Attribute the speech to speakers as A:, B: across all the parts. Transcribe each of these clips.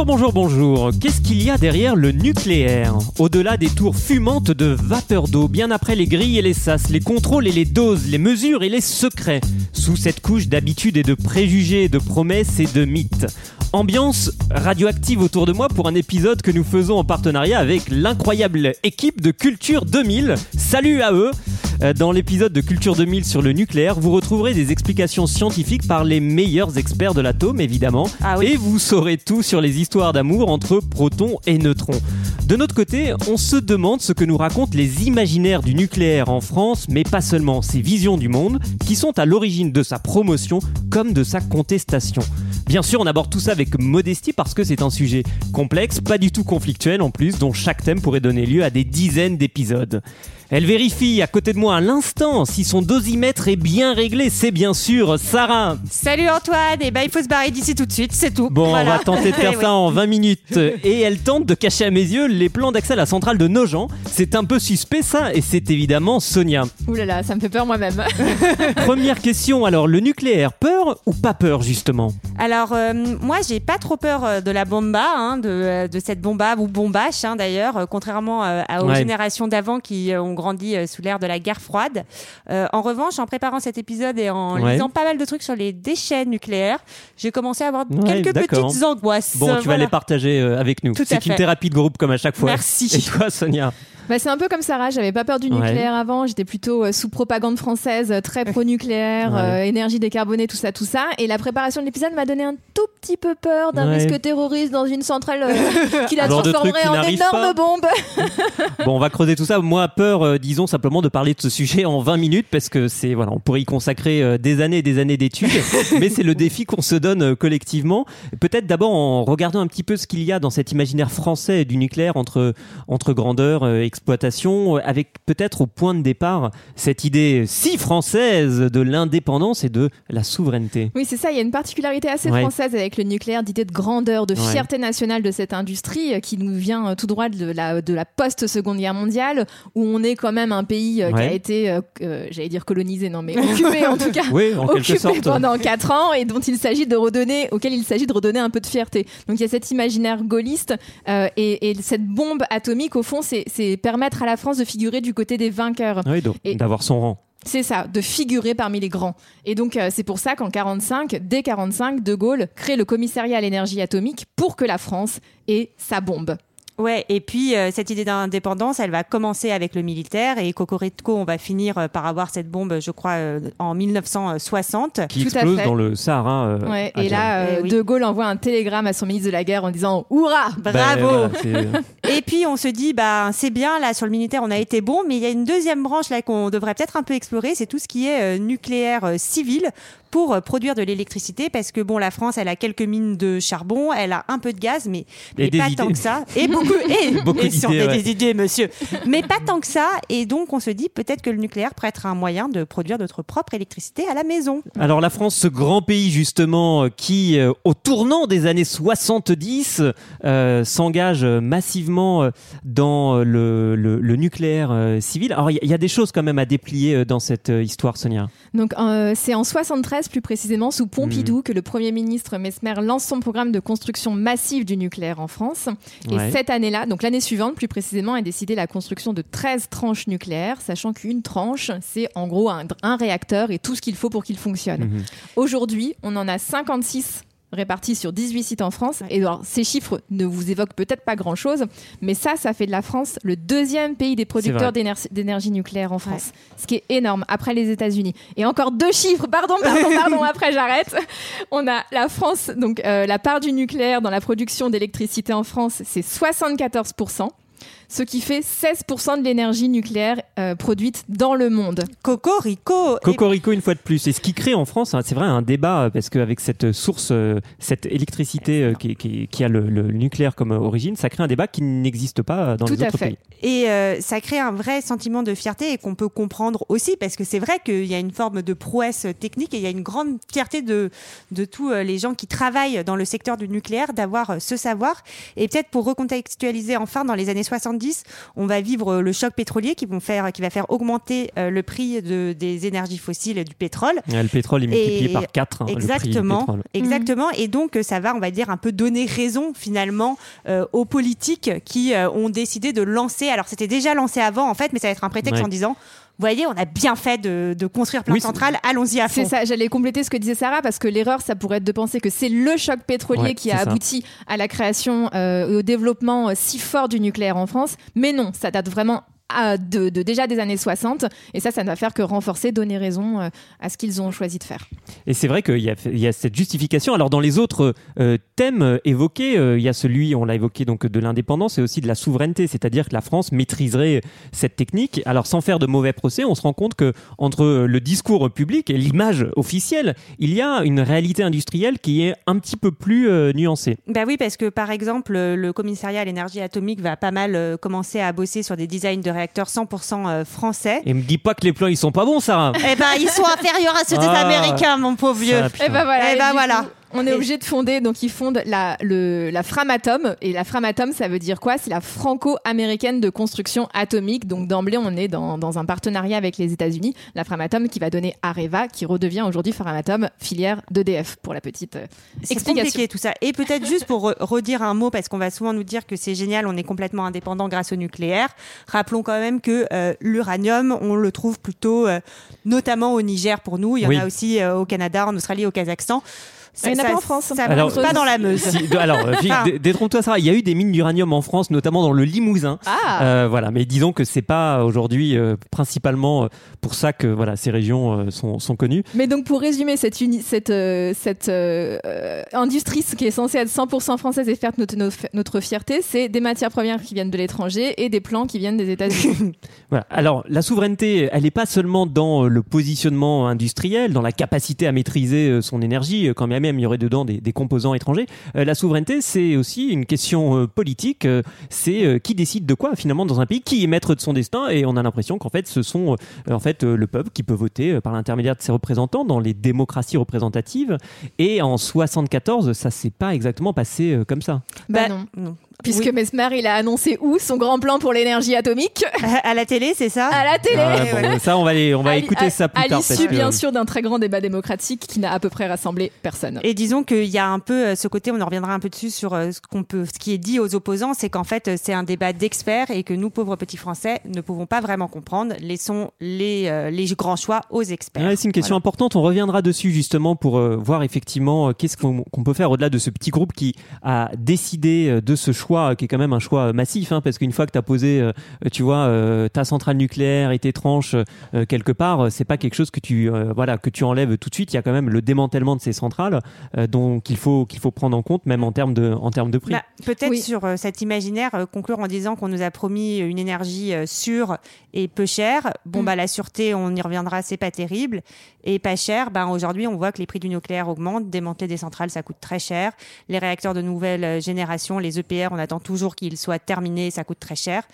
A: Bonjour, bonjour, bonjour. Qu'est-ce qu'il y a derrière le nucléaire? Au-delà des tours fumantes de vapeur d'eau, bien après les grilles et les sas, les contrôles et les doses, les mesures et les secrets, sous cette couche d'habitude et de préjugés, de promesses et de mythes. Ambiance radioactive autour de moi pour un épisode que nous faisons en partenariat avec l'incroyable équipe de Culture 2000. Salut à eux Dans l'épisode de Culture 2000 sur le nucléaire, vous retrouverez des explications scientifiques par les meilleurs experts de l'atome, évidemment.
B: Ah oui.
A: Et vous saurez tout sur les histoires d'amour entre protons et neutrons. De notre côté, on se demande ce que nous racontent les imaginaires du nucléaire en France, mais pas seulement, ces visions du monde, qui sont à l'origine de sa promotion comme de sa contestation. Bien sûr, on aborde tout ça avec modestie parce que c'est un sujet complexe, pas du tout conflictuel en plus, dont chaque thème pourrait donner lieu à des dizaines d'épisodes. Elle vérifie à côté de moi à l'instant si son dosimètre est bien réglé, c'est bien sûr Sarah.
B: Salut Antoine, et bah il faut se barrer d'ici tout de suite, c'est tout.
A: Bon,
B: Voilà.
A: on va tenter de faire
B: Eh oui.
A: ça en 20 minutes. Et elle tente de cacher à mes yeux les plans d'accès à la centrale de Nogent. C'est un peu suspect ça, et c'est évidemment Sonia.
C: Ouh là là, ça me fait peur moi-même.
A: Première question alors, le nucléaire, peur ou pas peur justement?
B: Alors euh, moi j'ai pas trop peur euh, de la bomba, hein, de, euh, de cette bomba ou bombache hein, d'ailleurs, contrairement à- aux
A: Ouais.
B: générations d'avant qui ont grandi euh, sous l'ère de la guerre froide. Euh, en revanche, en préparant cet épisode et en
A: Ouais.
B: lisant pas mal de trucs sur les déchets nucléaires, j'ai commencé à avoir
A: Ouais,
B: quelques petites angoisses.
A: Bon, tu vas les partager euh, avec nous. C'est une thérapie de groupe comme à chaque fois.
B: Merci.
A: Et toi Sonia?
C: Bah, c'est un peu comme Sarah, j'avais pas peur du
A: Ouais.
C: nucléaire avant, j'étais plutôt euh, sous propagande française, euh, très pro-nucléaire,
A: Ouais.
C: euh, énergie décarbonée, tout ça, tout ça. Et la préparation de l'épisode m'a donné un tout petit peu peur d'un
A: Ouais.
C: risque terroriste dans une centrale euh, qui la
A: Genre
C: transformerait
A: qui
C: en énorme
A: pas.
C: bombe.
A: Bon, on va creuser tout ça. Moi, peur, euh, disons simplement de parler de ce sujet en 20 minutes parce que c'est voilà, on pourrait y consacrer des années et des années d'études, mais c'est le défi qu'on se donne collectivement. Peut-être d'abord en regardant un petit peu ce qu'il y a dans cet imaginaire français du nucléaire entre entre grandeur, euh, exploitation, euh, avec peut-être au point de départ cette idée si française de l'indépendance et de la souveraineté.
C: Oui, c'est ça, il y a une particularité assez
A: Ouais.
C: française avec le nucléaire, d'idée de grandeur, de
A: Ouais.
C: fierté nationale de cette industrie euh, qui nous vient euh, tout droit de la, de la post-seconde guerre mondiale, où on est quand même un pays qui a été, euh, j'allais dire colonisé, non mais occupé en tout cas.
A: Oui, en
C: occupé
A: sorte.
C: pendant 4 ans et dont il s'agit de redonner, auquel il s'agit de redonner un peu de fierté. Donc il y a cet imaginaire gaulliste euh, et, et cette bombe atomique, au fond, c'est permettre à la France de figurer du côté des vainqueurs.
A: Oui, donc,
C: Et-
A: d'avoir son rang.
C: C'est ça, de figurer parmi les grands. Et donc euh, c'est pour ça qu'en 45, dès 45, De Gaulle crée le commissariat à l'énergie atomique pour que la France ait sa bombe.
B: Ouais, et puis euh, cette idée d'indépendance, elle va commencer avec le militaire et Cocorico, on va finir euh, par avoir cette bombe, je crois, euh, en 1960.
A: Qui
C: Tout à fait.
A: dans le Sahara. euh,
C: Ouais, et là, euh,
B: Eh oui.
C: De Gaulle envoie un télégramme à son ministre de la Guerre en disant Hurrah
A: Ben,
B: Bravo
A: voilà, c'est-
B: Et puis on se dit, bah c'est bien là sur le militaire, on a été bon, mais il y a une deuxième branche là qu'on devrait peut-être un peu explorer, c'est tout ce qui est euh, nucléaire euh, civil pour euh, produire de l'électricité, parce que bon, la France, elle a quelques mines de charbon, elle a un peu de gaz, mais,
A: Et
B: pas
A: idées.
B: tant que ça, et beaucoup, et
A: Beaucoup
B: des,
A: ouais.
B: des idées, monsieur, mais pas tant que ça, et donc on se dit peut-être que le nucléaire pourrait être un moyen de produire notre propre électricité à la maison.
A: Alors la France, ce grand pays justement euh, qui, euh, au tournant des années 70, euh, s'engage massivement dans le, le- le nucléaire euh, civil. Alors il y, a- il y a des choses quand même à déplier dans cette histoire, Sonia.
C: Donc euh, c'est en 73 plus précisément sous Pompidou
A: Hmm.
C: que le Premier ministre Mesmer lance son programme de construction massive du nucléaire en France. Et
A: Ouais.
C: cette année-là, donc l'année suivante plus précisément, est décidée la construction de 13 tranches nucléaires, sachant qu'une tranche, c'est en gros un, un réacteur et tout ce qu'il faut pour qu'il fonctionne.
A: Mhm.
C: Aujourd'hui, on en a 56 répartis sur 18 sites en France. Et alors, ces chiffres ne vous évoquent peut-être pas grand-chose, mais ça, ça fait de la France le deuxième pays des producteurs d'éner- d'énergie nucléaire en France. Ce qui est énorme, après les États-Unis. Et encore deux chiffres, pardon, pardon, pardon, après j'arrête. On a la France, donc euh, la part du nucléaire dans la production d'électricité en France, c'est 74%. Ce qui fait 16% de l'énergie nucléaire euh, produite dans le monde.
B: Cocorico. Et-
A: Cocorico une fois de plus. Et ce qui crée en France, hein, c'est vrai, un débat euh, parce qu'avec cette source, euh, cette électricité euh, qui, qui- qui a le, le nucléaire comme origine, ça crée un débat qui n'existe pas dans
C: Tout
A: les
C: à
A: autres
C: fait.
A: pays.
B: Et euh, ça crée un vrai sentiment de fierté et qu'on peut comprendre aussi parce que c'est vrai qu'il y a une forme de prouesse technique et il y a une grande fierté de, de tous les gens qui travaillent dans le secteur du nucléaire d'avoir ce savoir. Et peut-être pour recontextualiser enfin, dans les années 70, on va vivre euh, le choc pétrolier qui, vont faire, qui va faire augmenter euh, le prix de, des énergies fossiles et du pétrole.
A: Le pétrole est multiplié
B: Et-
A: par 4.
B: Exactement,
A: pétrole.
B: exactement. Et donc euh, ça va, on va dire, un peu donner raison finalement euh, aux politiques qui euh, ont décidé de lancer. Alors c'était déjà lancé avant en fait, mais ça va être un prétexte
A: Ouais.
B: en disant, vous voyez, on a bien fait de, de construire plein
A: Oui,
B: de centrales, allons-y à fond.
C: C'est ça, j'allais compléter ce que disait Sarah parce que l'erreur, ça pourrait être de penser que c'est le choc pétrolier
A: Ouais,
C: qui a
A: ça.
C: abouti à la création euh, et au développement euh, si fort du nucléaire en France. Mais non, ça date vraiment à- de, de déjà des années 60 et ça, ça ne va faire que renforcer, donner raison euh, à ce qu'ils ont choisi de faire.
A: Et c'est vrai qu'il y, a- il y a cette justification. Alors dans les autres euh, thèmes évoqués, euh, il y a celui, on l'a évoqué donc de l'indépendance et aussi de la souveraineté, c'est-à-dire que la France maîtriserait cette technique. Alors sans faire de mauvais procès, on se rend compte que entre le discours public et l'image officielle, il y a une réalité industrielle qui est un petit peu plus euh, nuancée.
B: Bah oui, parce que par exemple, le commissariat à l'énergie atomique va pas mal euh, commencer à bosser sur des designs de réacteurs 100% euh, français.
A: Et me dis pas que les plans ils sont pas bons, Sarah.
B: Eh ben, ils sont inférieurs à ceux des
A: Ah.
B: Américains, mon pauvre vieux.
A: Ça.
C: Et ben voilà.
B: Eh ben
C: du
B: voilà.
C: coup, on est obligé de fonder, donc ils fondent la, le, la Framatome. Et la Framatome, ça veut dire quoi? C'est la franco-américaine de construction atomique. Donc d'emblée, on est dans, dans un partenariat avec les États-Unis. La Framatome qui va donner Areva, qui redevient aujourd'hui Framatome, filière d'EDF, pour la petite euh, explication.
B: compliqué tout ça. Et peut-être juste pour re- redire un mot, parce qu'on va souvent nous dire que c'est génial, on est complètement indépendant grâce au nucléaire. Rappelons quand même que euh, l'uranium, on le trouve plutôt, euh, notamment au Niger pour nous. Il y en
A: Oui.
B: a aussi euh, au Canada, en Australie, au Kazakhstan.
C: Il y en a pas en France.
B: Ça
A: Alors,
B: pas dans la Meuse.
A: Si- alors, euh, dé- détrompe-toi, Sarah. Il y a eu des mines d'uranium en France, notamment dans le Limousin.
C: Ah
A: Euh, voilà, mais disons que c'est pas aujourd'hui euh, principalement euh, pour ça que voilà ces régions euh, sont, sont connues.
C: Mais donc pour résumer cette, uni- cette, euh, cette euh, euh, industrie qui est censée être 100% française et faire notre, notre, notre fierté, c'est des matières premières qui viennent de l'étranger et des plans qui viennent des États-Unis.
A: Voilà. Alors la souveraineté, elle n'est pas seulement dans euh, le positionnement industriel, dans la capacité à maîtriser euh, son énergie, euh, quand bien même il y aurait dedans des, des composants étrangers. Euh, la souveraineté, c'est aussi une question euh, politique. euh, c'est euh, qui décide de quoi finalement dans un pays, qui est maître de son destin, et on a l'impression qu'en fait ce sont euh, en fait euh, le peuple qui peut voter euh, par l'intermédiaire de ses représentants dans les démocraties représentatives. Et en 74, ça s'est pas exactement passé euh, comme ça.
C: bah,
B: Bah,
C: non.
B: non.
C: Puisque
B: Oui.
C: Mesmer, il a annoncé où son grand plan pour l'énergie atomique
B: À la télé, c'est ça
C: À la télé
A: Ah,
B: ouais,
A: ça on va aller, on va
C: À-
A: écouter
C: à-
A: ça plus
C: à
A: tard. parce
C: l'issue,
A: que-
C: bien sûr, d'un très grand débat démocratique qui n'a à peu près rassemblé personne.
B: Et disons qu'il y a un peu euh, ce côté, on en reviendra un peu dessus sur euh, ce qu'on peut, ce qui est dit aux opposants, c'est qu'en fait euh, c'est un débat d'experts et que nous pauvres petits Français ne pouvons pas vraiment comprendre. Laissons les euh, les grands choix aux experts.
A: C'est une question
B: Voilà.
A: importante. On reviendra dessus justement pour euh, voir effectivement euh, qu'est-ce qu'on peut faire au-delà de ce petit groupe qui a décidé de ce choix, euh, qui est quand même un choix euh, massif, hein, parce qu'une fois que tu as posé, euh, tu vois, euh, ta centrale nucléaire et tes tranches euh, quelque part, c'est pas quelque chose que tu, euh, voilà, que tu enlèves tout de suite. Il y a quand même le démantèlement de ces centrales, euh, donc il faut qu'il faut prendre en compte, même en termes de, en termes de prix.
B: Bah, Peut-être
C: Oui.
B: sur cet imaginaire, euh, conclure en disant qu'on nous a promis une énergie sûre et peu chère. Bon,
C: Mm.
B: bah, la sûreté, on y reviendra, c'est pas terrible. Et pas cher, bah, aujourd'hui, on voit que les prix du nucléaire augmentent. Démanteler des centrales, ça coûte très cher. Les réacteurs de nouvelle génération, les EPR, on attend toujours qu'ils soient terminés, ça coûte très cher.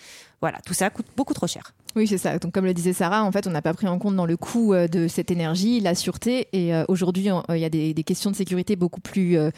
B: Voilà, tout ça coûte beaucoup trop cher.
C: Oui, c'est ça. Donc, comme le disait Sarah, en fait, on n'a pas pris en compte dans le coût euh, de cette énergie la sûreté. Et euh, aujourd'hui, on- il y a des, questions de sécurité beaucoup plus euh,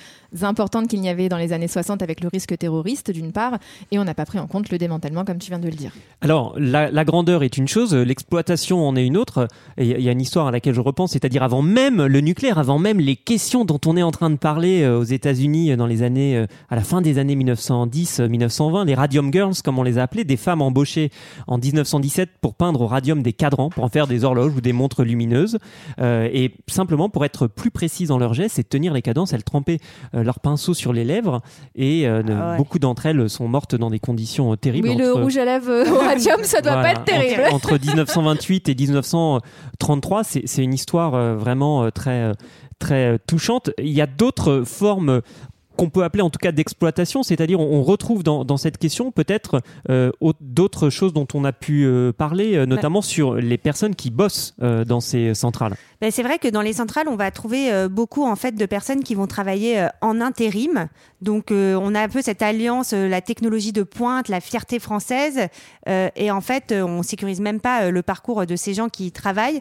C: importantes qu'il n'y avait dans les années 60 avec le risque terroriste, d'une part. Et on n'a pas pris en compte le démantèlement, comme tu viens de le dire.
A: Alors, la, la grandeur est une chose, euh, l'exploitation en est une autre. Il y, a- une histoire à laquelle je repense, c'est-à-dire avant même le nucléaire, avant même les questions dont on est en train de parler euh, aux États-Unis euh, dans les années, euh, à la fin des années 1910-1920, les Radium Girls, comme on les a appelées, des femmes embauchées en 1917 pour peindre au radium des cadrans, pour en faire des horloges ou des montres lumineuses, euh, et simplement pour être plus précises dans leurs gestes et tenir les cadences, elles trempaient euh, leur pinceau sur les lèvres, et euh,
B: Ah ouais.
A: beaucoup d'entre elles sont mortes dans des conditions euh, terribles.
C: Oui, le
A: entre-
C: rouge à lèvres au radium, ça doit
A: voilà.
C: pas être terrible.
A: Entre, entre 1928 et 1933, c'est une histoire vraiment très, très touchante. Il y a d'autres formes qu'on peut appeler en tout cas d'exploitation, c'est-à-dire on, retrouve dans, dans cette question peut-être euh, d'autres choses dont on a pu euh, parler, euh, notamment sur les personnes qui bossent dans ces centrales.
B: Ben, c'est vrai que dans les centrales, on va trouver beaucoup en fait de personnes qui vont travailler en intérim. Donc on a un peu cette alliance, la technologie de pointe, la fierté française, et en fait on sécurise même pas le parcours de ces gens qui travaillent.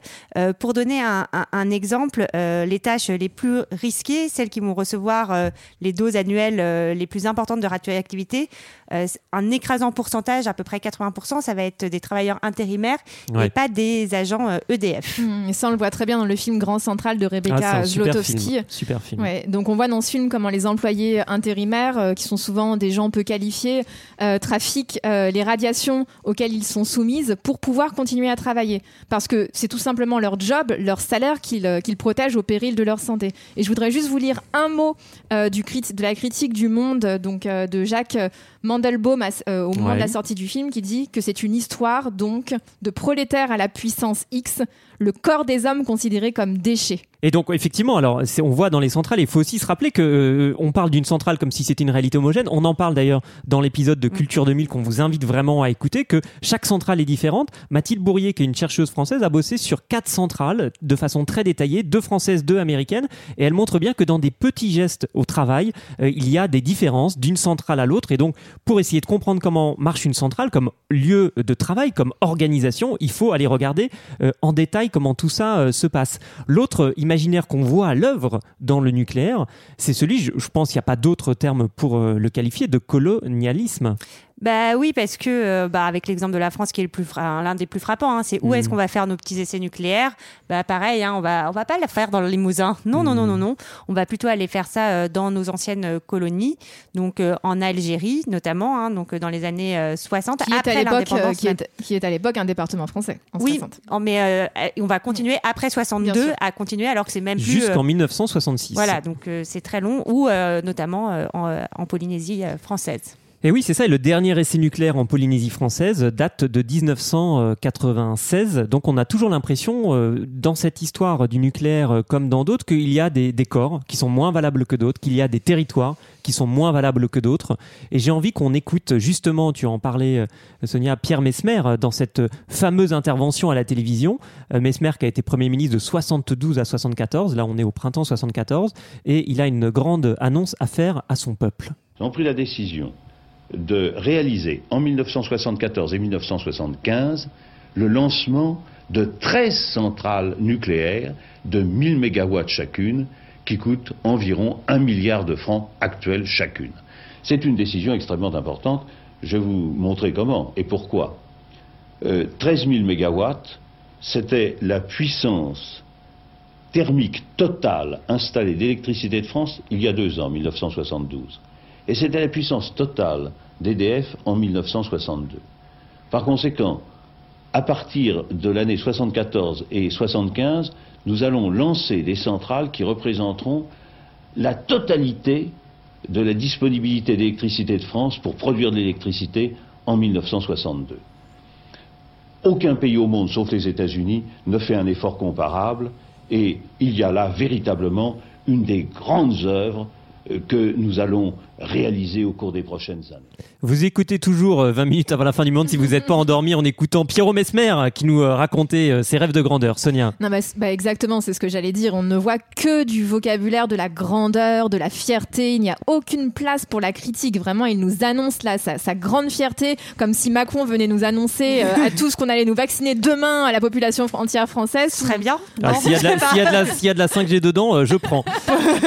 B: pour donner un, un, exemple, les tâches les plus risquées, celles qui vont recevoir les doses annuelles euh, les plus importantes de radioactivité, euh, un écrasant pourcentage, à peu près 80%, ça va être des travailleurs intérimaires et pas des agents EDF.
C: Euh, e mmh, et ça, on le voit très bien dans le film Grand Central de Rebecca ah, Zlotowski.
A: Super film.
C: donc on voit dans ce film comment les employés intérimaires, qui sont souvent des gens peu qualifiés, trafiquent les radiations auxquelles ils sont soumises pour pouvoir continuer à travailler. Parce que c'est tout simplement leur job, leur salaire qu'ils protègent au péril de leur santé. Et je voudrais juste vous lire un mot du de la critique du monde donc euh, de Jacques Mandelbaum euh, au moment de la sortie du film qui dit que c'est une histoire donc de prolétaires à la puissance X, le corps des hommes considéré comme déchet.
A: Et donc effectivement, alors on voit dans les centrales, il faut aussi se rappeler que euh, on parle d'une centrale comme si c'était une réalité homogène. On en parle d'ailleurs dans l'épisode de Culture 2000 qu'on vous invite vraiment à écouter, que chaque centrale est différente. Mathilde Bourrier, qui est une chercheuse française, a bossé sur quatre centrales de façon très détaillée, deux françaises, deux américaines, et elle montre bien que dans des petits gestes au travail, euh, il y a des différences d'une centrale à l'autre. Et donc pour essayer de comprendre comment marche une centrale comme lieu de travail, comme organisation, il faut aller regarder euh, en détail comment tout ça se passe. L'autre imaginaire qu'on voit à l'œuvre dans le nucléaire, c'est celui, je, je pense qu'il n'y a pas d'autre terme pour euh, le qualifier, de colonialisme.
B: Bah oui, parce que euh, bah, avec l'exemple de la France qui est le plus l'un des plus frappants, hein, c'est où est-ce mm. qu'on va faire nos petits essais nucléaires? Bah pareil, hein, on va on va pas le faire dans le Limousin. Non, non, non, non, mm. non. On va plutôt aller faire ça euh, dans nos anciennes euh, colonies, donc en Algérie notamment, hein, donc dans les années 60
C: qui après l'indépendance. Qui, qui, est à l'époque un département français. En
B: oui, mais on va continuer après 62 à continuer alors que c'est même plus
A: jusqu'en 1966.
B: Voilà, donc c'est très long, ou notamment en Polynésie française.
A: Et oui, c'est ça. Le dernier essai nucléaire en Polynésie française date de 1996. Donc on a toujours l'impression, euh, dans cette histoire du nucléaire euh, comme dans d'autres, qu'il y a des, corps qui sont moins valables que d'autres, qu'il y a des territoires qui sont moins valables que d'autres. Et j'ai envie qu'on écoute justement, tu en parlais, euh, Sonia, Pierre Mesmer, dans cette fameuse intervention à la télévision. Mesmer qui a été Premier ministre de 72 à 74. Là, on est au printemps 74. Et il a une grande annonce à faire à son peuple.
D: Ont pris la décision de réaliser en 1974 et 1975 le lancement de 13 centrales nucléaires de 1000 MW chacune qui coûtent environ 1 milliard de francs actuels chacune. C'est une décision extrêmement importante. Je vais vous montrer comment et pourquoi. 13 000 MW, c'était la puissance thermique totale installée d'électricité de France il y a deux ans, 1972. Et c'était la puissance totale d'EDF en 1962. Par conséquent, à partir de l'année 74 et 75, nous allons lancer des centrales qui représenteront la totalité de la disponibilité d'électricité de France pour produire de l'électricité en 1962. Aucun pays au monde, sauf les États-Unis, ne fait un effort comparable et il y a là véritablement une des grandes œuvres que nous allons réaliser au cours des prochaines années.
A: Vous écoutez toujours 20 euh, minutes avant la fin du monde si vous n'êtes pas endormi en écoutant Pierrot Mesmer euh, qui nous racontait ses rêves de grandeur. Sonia.
C: Non, bah, bah exactement, c'est ce que j'allais dire. On ne voit que du vocabulaire de la grandeur, de la fierté. Il n'y a aucune place pour la critique. Vraiment, il nous annonce là sa, grande fierté, comme si Macron venait nous annoncer à tous qu'on allait nous vacciner demain à la population entière française.
B: Très bien.
A: Ah, s'il y, a de la 5G dedans, je prends.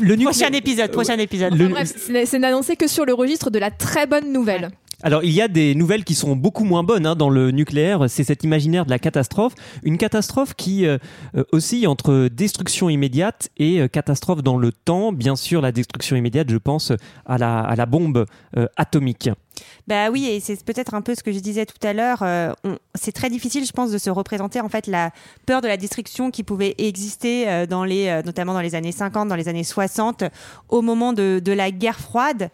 B: le Prochain épisode, prochain épisode.
C: c'est n'annoncer que sur le registre de la très bonne nouvelle.
A: Alors, il y a des nouvelles qui sont beaucoup moins bonnes hein, dans le nucléaire. C'est cet imaginaire de la catastrophe. Une catastrophe qui euh, euh, oscille entre destruction immédiate et euh, catastrophe dans le temps. Bien sûr, la destruction immédiate, je pense à la, à la bombe atomique.
B: Bah oui, et c'est peut-être un peu ce que je disais tout à l'heure. euh, c'est très difficile, je pense, de se représenter en fait la peur de la destruction qui pouvait exister euh, dans les, euh, notamment dans les années 50, dans les années 60, au moment de, la guerre froide,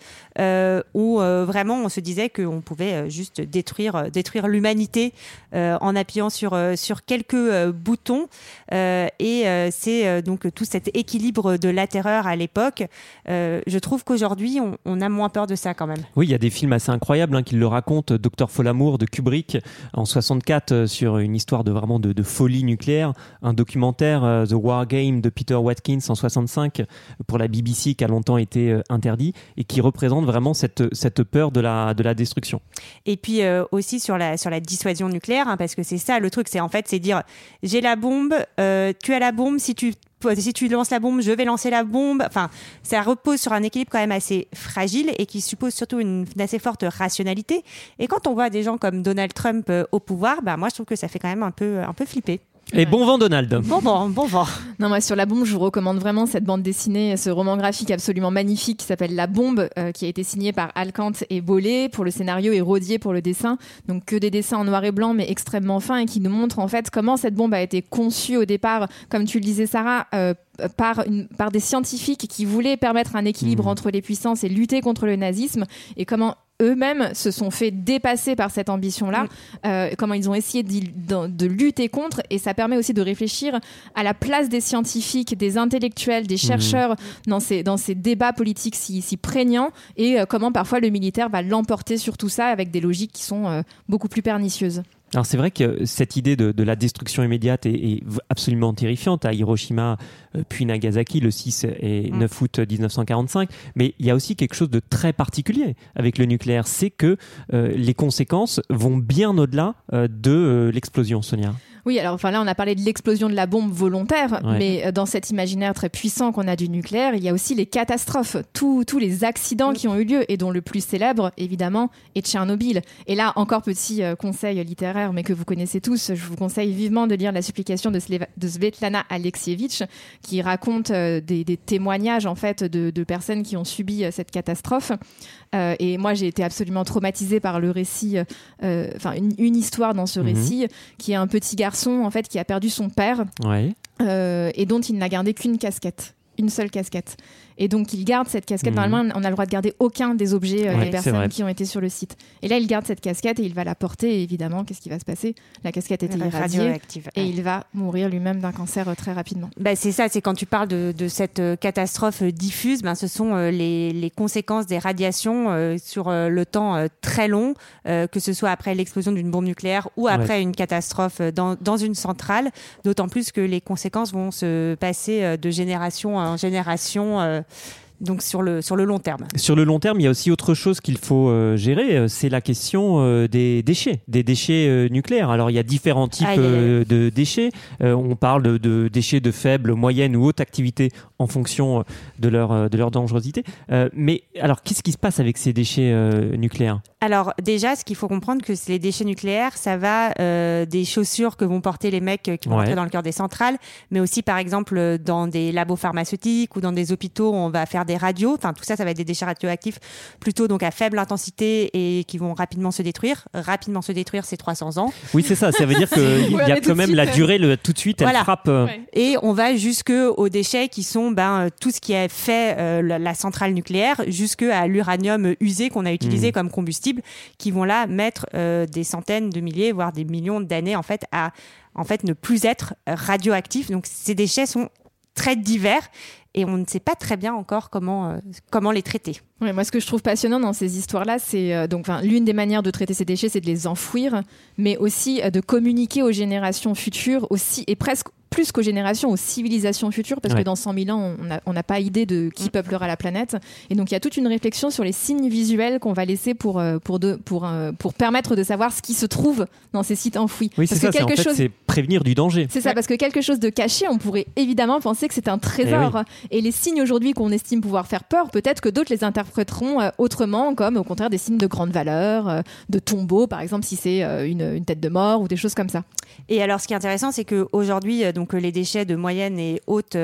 B: où vraiment on se disait qu'on pouvait juste détruire, détruire l'humanité en appuyant sur sur quelques boutons. Et c'est donc tout cet équilibre de la terreur à l'époque. Je trouve qu'aujourd'hui, on, on a moins peur de ça quand même.
A: Oui, il y a des films assez incroyables hein, qui le racontent. Docteur Folamour de Kubrick en 64 euh, sur une histoire de vraiment de, folie nucléaire. Un documentaire euh, The War Game de Peter Watkins en 65 pour la BBC qui a longtemps été euh, interdit et qui représente vraiment cette, peur de la, de la destruction.
B: Et puis aussi sur la dissuasion nucléaire, hein, parce que c'est ça le truc, c'est en fait c'est dire j'ai la bombe, tu as la bombe, si tu si tu lances la bombe, je vais lancer la bombe. Enfin, ça repose sur un équilibre quand même assez fragile et qui suppose surtout une, assez forte rationalité. Et quand on voit des gens comme Donald Trump euh, au pouvoir, bah moi je trouve que ça fait quand même un peu un peu flipper.
A: Et bon vent Donald
B: Bon vent, bon vent.
C: Non, moi sur La Bombe, je vous recommande vraiment cette bande dessinée, ce roman graphique absolument magnifique qui s'appelle La Bombe, euh, qui a été signé par Alcante et Bollet pour le scénario et Rodier pour le dessin. Donc que des dessins en noir et blanc, mais extrêmement fins et qui nous montrent en fait comment cette bombe a été conçue au départ, comme tu le disais Sarah. euh, par, une, par des scientifiques qui voulaient permettre un équilibre
A: Mhm.
C: entre les puissances et lutter contre le nazisme et comment eux-mêmes se sont fait dépasser par cette ambition-là, euh, comment ils ont essayé de, de lutter contre, et ça permet aussi de réfléchir à la place des scientifiques, des intellectuels, des chercheurs dans, ces, dans ces débats politiques si, si prégnants, et euh, comment parfois le militaire va l'emporter sur tout ça avec des logiques qui sont euh, beaucoup plus pernicieuses.
A: Alors c'est vrai que cette idée de, de la destruction immédiate est, absolument terrifiante à Hiroshima euh, puis Nagasaki le 6 et
B: Mm.
A: 9 août 1945. Mais il y a aussi quelque chose de très particulier avec le nucléaire, c'est que euh, les conséquences vont bien au-delà euh, de euh, l'explosion, Sonia.
C: Oui, alors enfin là, on a parlé de l'explosion de la bombe volontaire,
A: Ouais.
C: mais euh, dans cet imaginaire très puissant qu'on a du nucléaire, il y a aussi les catastrophes, tous tous les accidents qui ont eu lieu, et dont le plus célèbre, évidemment, est Tchernobyl. Et là, encore petit euh, conseil littéraire, mais que vous connaissez tous, je vous conseille vivement de lire La supplication de, Sleva- de Svetlana Alexievitch, qui raconte euh, des, des témoignages en fait de, de personnes qui ont subi euh, cette catastrophe. Euh, et moi, j'ai été absolument traumatisée par le récit, euh, enfin une, une histoire dans ce
A: Mhm.
C: récit, qui est un petit garçon en fait qui a perdu son père
A: Ouais.
C: euh, et dont il n'a gardé qu'une casquette, une seule casquette. Et donc il garde cette casquette.
A: Mhm.
C: Normalement, on a le droit de garder aucun des objets euh,
A: Ouais,
C: des personnes qui ont été sur le site. Et là, il garde cette casquette et il va la porter. Et évidemment, qu'est-ce qui va se passer? La casquette était irradiée
B: Radioactive.
C: et il va mourir lui-même d'un cancer euh, très rapidement.
B: Bah, c'est ça, c'est quand tu parles de, de cette euh, catastrophe euh, diffuse, ben, ce sont euh, les, les conséquences des radiations euh, sur euh, le temps euh, très long, euh, que ce soit après l'explosion d'une bombe nucléaire ou après une catastrophe euh, dans, dans une centrale, d'autant plus que les conséquences vont se passer euh, de génération en génération. Euh, donc sur le, sur le long terme.
A: Sur le long terme, il y a aussi autre chose qu'il faut euh, gérer, euh, c'est la question euh, des déchets, des déchets euh, nucléaires. Alors il y a différents types de déchets. On parle de, de déchets de faible, moyenne ou haute activité en fonction de leur, de leur dangerosité. Mais alors qu'est-ce qui se passe avec ces déchets nucléaires?
B: Alors déjà, ce qu'il faut comprendre, que c'est les déchets nucléaires, ça va euh, des chaussures que vont porter les mecs qui vont
A: Ouais.
B: entrer dans le cœur des centrales, mais aussi par exemple dans des labos pharmaceutiques ou dans des hôpitaux, on va faire des radios. Enfin, tout ça, ça va être des déchets radioactifs plutôt donc à faible intensité et qui vont rapidement se détruire. Rapidement se détruire, c'est 300 ans.
A: Oui, c'est ça. Ça veut dire qu'il y a quand même
C: suite,
A: la durée, le, tout de suite, elle
B: Voilà.
A: frappe. euh,
B: Et on va jusque aux déchets qui sont ben, euh, tout ce qui a fait euh, la, la centrale nucléaire, jusque à l'uranium usé qu'on a utilisé
A: Mhm.
B: comme combustible, qui vont là mettre euh, des centaines de milliers, voire des millions d'années en fait à en fait ne plus être radioactifs. Donc ces déchets sont très divers et on ne sait pas très bien encore comment euh, comment les traiter.
C: Moi, ce que je trouve passionnant dans ces histoires-là, c'est euh, donc l'une des manières de traiter ces déchets, c'est de les enfouir, mais aussi euh, de communiquer aux générations futures, aussi et presque plus qu'aux générations, aux civilisations futures, parce
A: Ouais.
C: que dans 100 000 ans, on n'a pas idée de
B: Mm.
C: qui peuplera la planète. Et donc, il y a toute une réflexion sur les signes visuels qu'on va laisser pour, euh, pour, de, pour, euh, pour permettre de savoir ce qui se trouve dans ces sites enfouis.
A: Oui, c'est
C: Parce
A: ça.
C: que
A: c'est- En
C: quelque
A: fait,
C: chose
A: c'est prévenir du danger.
C: c'est ça, parce que quelque chose de caché, on pourrait évidemment penser que c'est un trésor.
A: Eh
C: Et les signes aujourd'hui qu'on estime pouvoir faire peur, peut-être que d'autres les interpréteront euh, autrement, comme au contraire des signes de grande valeur, de tombeau, par exemple, si c'est une, une tête de mort ou des choses comme ça.
B: Et alors, ce qui est intéressant, c'est qu'aujourd'hui, donc les déchets de moyenne et haute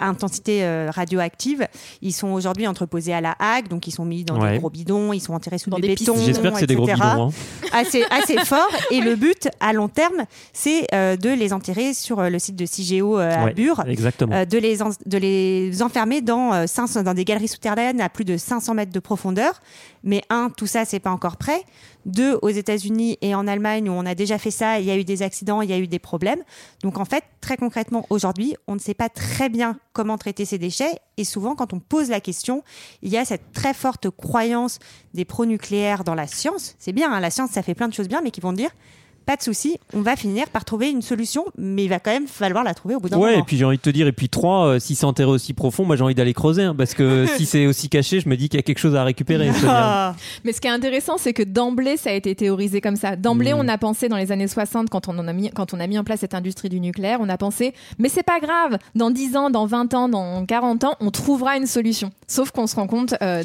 B: intensité radioactive, ils sont aujourd'hui entreposés à la Hague, donc ils sont mis dans des gros bidons, ils sont enterrés sous
C: dans
B: des,
C: des
B: bétons.
A: J'espère que c'est des gros bidons. Hein.
B: Assez, assez fort. Et le but, à long terme, c'est de les enterrer sur le site de CIGEO à Bure,
A: exactement.
B: de, les de les enfermer dans, 500, dans des galeries souterraines à plus de 500 mètres de profondeur. Mais un, tout ça, c'est pas encore prêt. Deux, aux États-Unis et en Allemagne, où on a déjà fait ça, il y a eu des accidents, il y a eu des problèmes. Donc en fait, très concrètement, aujourd'hui, on ne sait pas très bien comment traiter ces déchets. Et souvent, quand on pose la question, il y a cette très forte croyance des pro-nucléaires dans la science. C'est bien, hein, la science, ça fait plein de choses bien, mais qui vont dire pas de souci, on va finir par trouver une solution, mais il va quand même falloir la trouver au bout d'un moment.
A: Ouais, et puis j'ai envie de te dire, et puis trois, euh, si c'est enterré aussi profond, moi j'ai envie d'aller creuser, hein, parce que si c'est aussi caché, je me dis qu'il y a quelque chose à récupérer.
C: mais ce qui est intéressant, c'est que d'emblée, ça a été théorisé comme ça. D'emblée, mm. on a pensé dans les années 60, quand on, en a mis, quand on a mis en place cette industrie du nucléaire, on a pensé, mais c'est pas grave, dans 10 ans, dans 20 ans, dans 40 ans, on trouvera une solution. Sauf qu'on se rend compte, euh,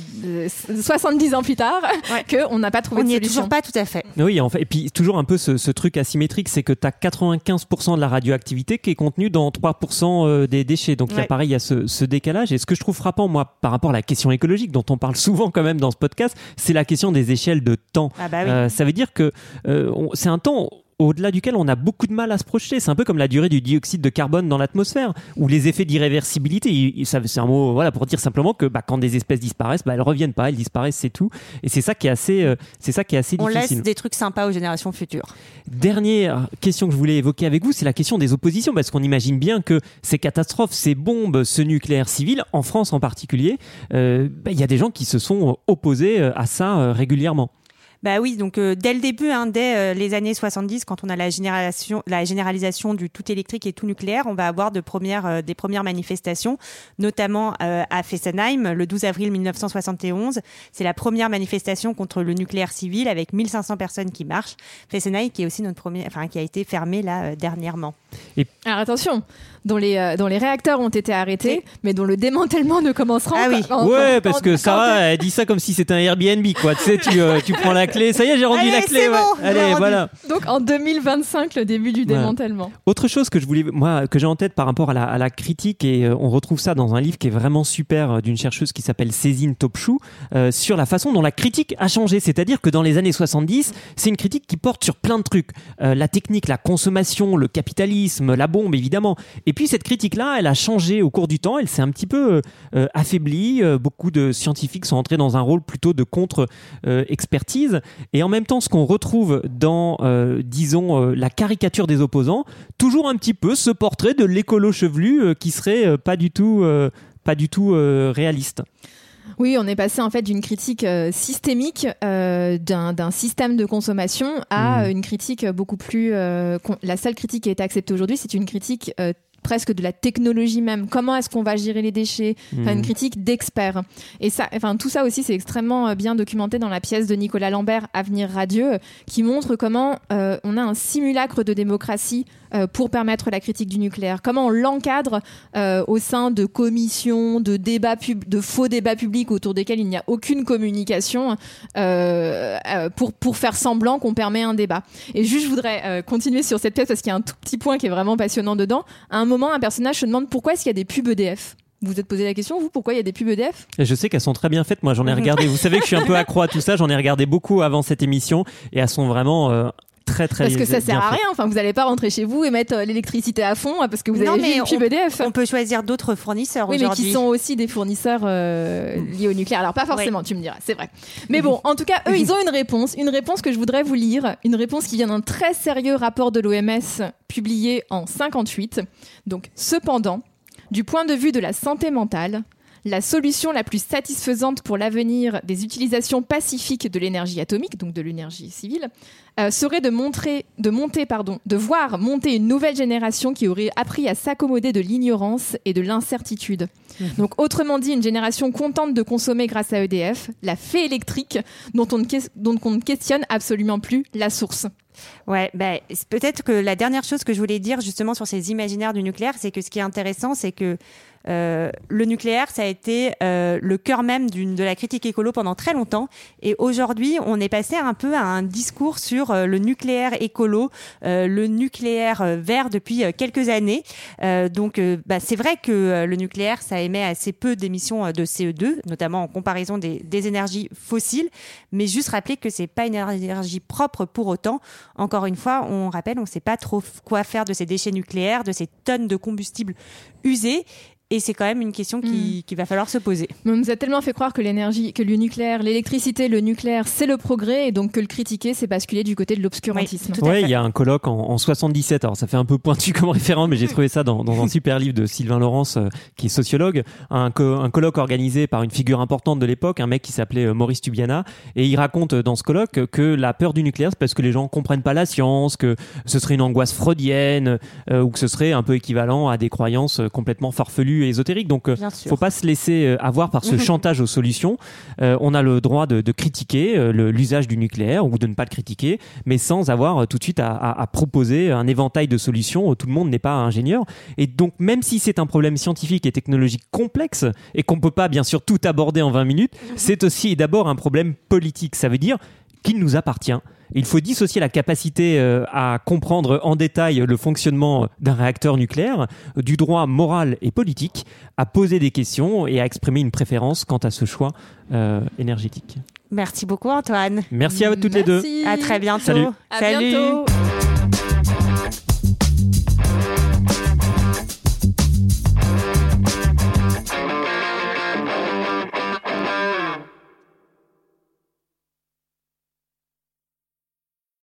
C: 70 ans plus tard, qu'on n'a pas trouvé
B: on
C: de
B: solution.
C: On n'y
B: est toujours pas tout à fait.
A: Oui, en fait, et puis toujours un peu ce, ce truc asymétrique c'est que tu as 95% de la radioactivité qui est contenue dans 3% euh, des déchets. Donc, il y a pareil, il y a ce, décalage. Et ce que je trouve frappant, moi, par rapport à la question écologique, dont on parle souvent quand même dans ce podcast, c'est la question des échelles de temps.
B: Ah bah
A: euh, ça veut dire que euh, c'est un temps au-delà duquel on a beaucoup de mal à se projeter. C'est un peu comme la durée du dioxyde de carbone dans l'atmosphère, ou les effets d'irréversibilité. C'est un mot voilà, pour dire simplement que bah, quand des espèces disparaissent, bah, elles reviennent pas, elles disparaissent, c'est tout. Et c'est ça qui est assez, euh, c'est ça qui est assez
B: on
A: difficile.
B: On laisse des trucs sympas aux générations futures.
A: Dernière question que je voulais évoquer avec vous, c'est la question des oppositions, parce qu'on imagine bien que ces catastrophes, ces bombes, ce nucléaire civil, en France en particulier, euh, bah, il y a des gens qui se sont opposés euh, à ça régulièrement.
B: Bah oui, donc euh, dès le début, hein, dès euh, les années 70, quand on a la génération, la généralisation du tout électrique et tout nucléaire, on va avoir de premières, euh, des premières manifestations, notamment à Fessenheim, le 12 avril 1971. C'est la première manifestation contre le nucléaire civil avec 1500 personnes qui marchent. Fessenheim qui est aussi notre premier, enfin qui a été fermé là dernièrement.
C: Et... Alors attention, dont les, dont les réacteurs ont été arrêtés, mais dont le démantèlement ne commencera
B: ah oui.
A: ouais, parce que Sarah, elle dit ça comme si c'était un Airbnb, quoi. tu sais, tu, tu prends la clé. Ça y est, j'ai rendu la clé. Allez, voilà.
C: Donc en 2025, le début du démantèlement.
A: Autre chose que je voulais, moi, que j'ai en tête par rapport à la, à la critique, et euh, on retrouve ça dans un livre qui est vraiment super euh, d'une chercheuse qui s'appelle Cézine Topchou, euh, sur la façon dont la critique a changé. C'est-à-dire que dans les années 70, c'est une critique qui porte sur plein de trucs. la technique, la consommation, le capitalisme, la bombe, évidemment. Et puis cette critique-là, elle a changé au cours du temps. Elle s'est un petit peu affaiblie. beaucoup de scientifiques sont entrés dans un rôle plutôt de contre-expertise. Et en même temps, ce qu'on retrouve dans, euh, disons, euh, la caricature des opposants, toujours un petit peu ce portrait de l'écolo chevelu euh, qui serait pas du tout, pas du tout réaliste.
C: Oui, on est passé en fait d'une critique systémique d'un système de consommation à mmh. une critique beaucoup plus. la seule critique qui a été acceptée aujourd'hui, c'est une critique presque de la technologie même. Comment est-ce qu'on va gérer les déchets? Une mhm. critique d'experts. Et ça, enfin, tout ça aussi, c'est extrêmement euh, bien documenté dans la pièce de Nicolas Lambert, Avenir radieux, qui montre comment euh, on a un simulacre de démocratie pour permettre la critique du nucléaire? Comment on l'encadre euh, au sein de commissions, de débats de faux débats publics autour desquels il n'y a aucune communication euh, pour, pour faire semblant qu'on permet un débat? Et juste, je voudrais continuer sur cette pièce parce qu'il y a un tout petit point qui est vraiment passionnant dedans. À un moment, un personnage se demande pourquoi est-ce qu'il y a des pubs EDF vous vous êtes posé la question, vous, pourquoi il y a des pubs EDF
A: Je sais qu'elles sont très bien faites. Moi, j'en ai regardé. Vous savez que je suis un peu accro à tout ça. J'en ai regardé beaucoup avant cette émission et elles sont vraiment très très
C: parce que ça sert à rien. Enfin vous n'allez pas rentrer chez vous et mettre euh, l'électricité à fond parce que vous avez mais une EDF
B: on peut choisir d'autres fournisseurs
C: oui mais qui sont aussi des fournisseurs euh, liés au nucléaire. Alors pas forcément tu me diras c'est vrai. Mais bon en tout cas eux ils ont une réponse une réponse que je voudrais vous lire une réponse qui vient d'un très sérieux rapport de l'OMS publié en 58 donc cependant du point de vue de la santé mentale la solution la plus satisfaisante pour l'avenir des utilisations pacifiques de l'énergie atomique, donc de l'énergie civile, euh, serait de, montrer, de monter, pardon, de voir monter une nouvelle génération qui aurait appris à s'accommoder de l'ignorance et de l'incertitude. Mmh. Donc, autrement dit, une génération contente de consommer grâce à EDF, la fée électrique, dont on ne, dont on ne questionne absolument plus la source.
B: Ouais, ben, c'est peut-être que la dernière chose que je voulais dire justement sur ces imaginaires du nucléaire, c'est que ce qui est intéressant, c'est que euh, le nucléaire, ça a été euh, le cœur même de la critique écolo pendant très longtemps. Et aujourd'hui, on est passé un peu à un discours sur euh, le nucléaire écolo, euh, le nucléaire vert depuis quelques années. Donc, bah, c'est vrai que le nucléaire, ça émet assez peu d'émissions de CO2, notamment en comparaison des, des énergies fossiles. Mais juste rappeler que c'est pas une énergie propre pour autant. Encore une fois, on rappelle, on ne sait pas trop quoi faire de ces déchets nucléaires, de ces tonnes de combustible usés. Et c'est quand même une question qui, qui va falloir se poser.
C: Mais on nous a tellement fait croire que l'énergie, que le nucléaire, l'électricité, le nucléaire, c'est le progrès, et donc que le critiquer, c'est basculer du côté de l'obscurantisme.
B: Oui,
A: Ouais, il y a un colloque en, en 77. Alors ça fait un peu pointu comme référent, mais j'ai trouvé ça dans, dans un super livre de Sylvain Laurence, euh, qui est sociologue. Un, co- un colloque organisé par une figure importante de l'époque, un mec qui s'appelait euh, Maurice Tubiana, et il raconte euh, dans ce colloque que la peur du nucléaire, c'est parce que les gens comprennent pas la science, que ce serait une angoisse freudienne, euh, ou que ce serait un peu équivalent à des croyances complètement farfelues et ésotériques. Donc euh,
B: Bien sûr.
A: faut pas se laisser euh, avoir par ce chantage aux solutions. Euh, on a le droit de, de critiquer l'usage du nucléaire ou de ne pas le critiquer, mais sans avoir tout de suite à, à- à proposer un éventail de solutions. Tout le monde n'est pas ingénieur. Et donc, même si c'est un problème scientifique et technologique complexe et qu'on peut pas, bien sûr, tout aborder en 20 minutes, c'est aussi d'abord un problème politique. Ça veut dire qu'il nous appartient. Il faut dissocier la capacité euh, à comprendre en détail le fonctionnement d'un réacteur nucléaire euh, du droit moral et politique à poser des questions et à exprimer une préférence quant à ce choix euh, énergétique.
B: Merci beaucoup, Antoine.
A: Merci à toutes les deux.
C: Merci.
B: À très bientôt.
A: Salut.
C: À
B: Salut.
C: bientôt.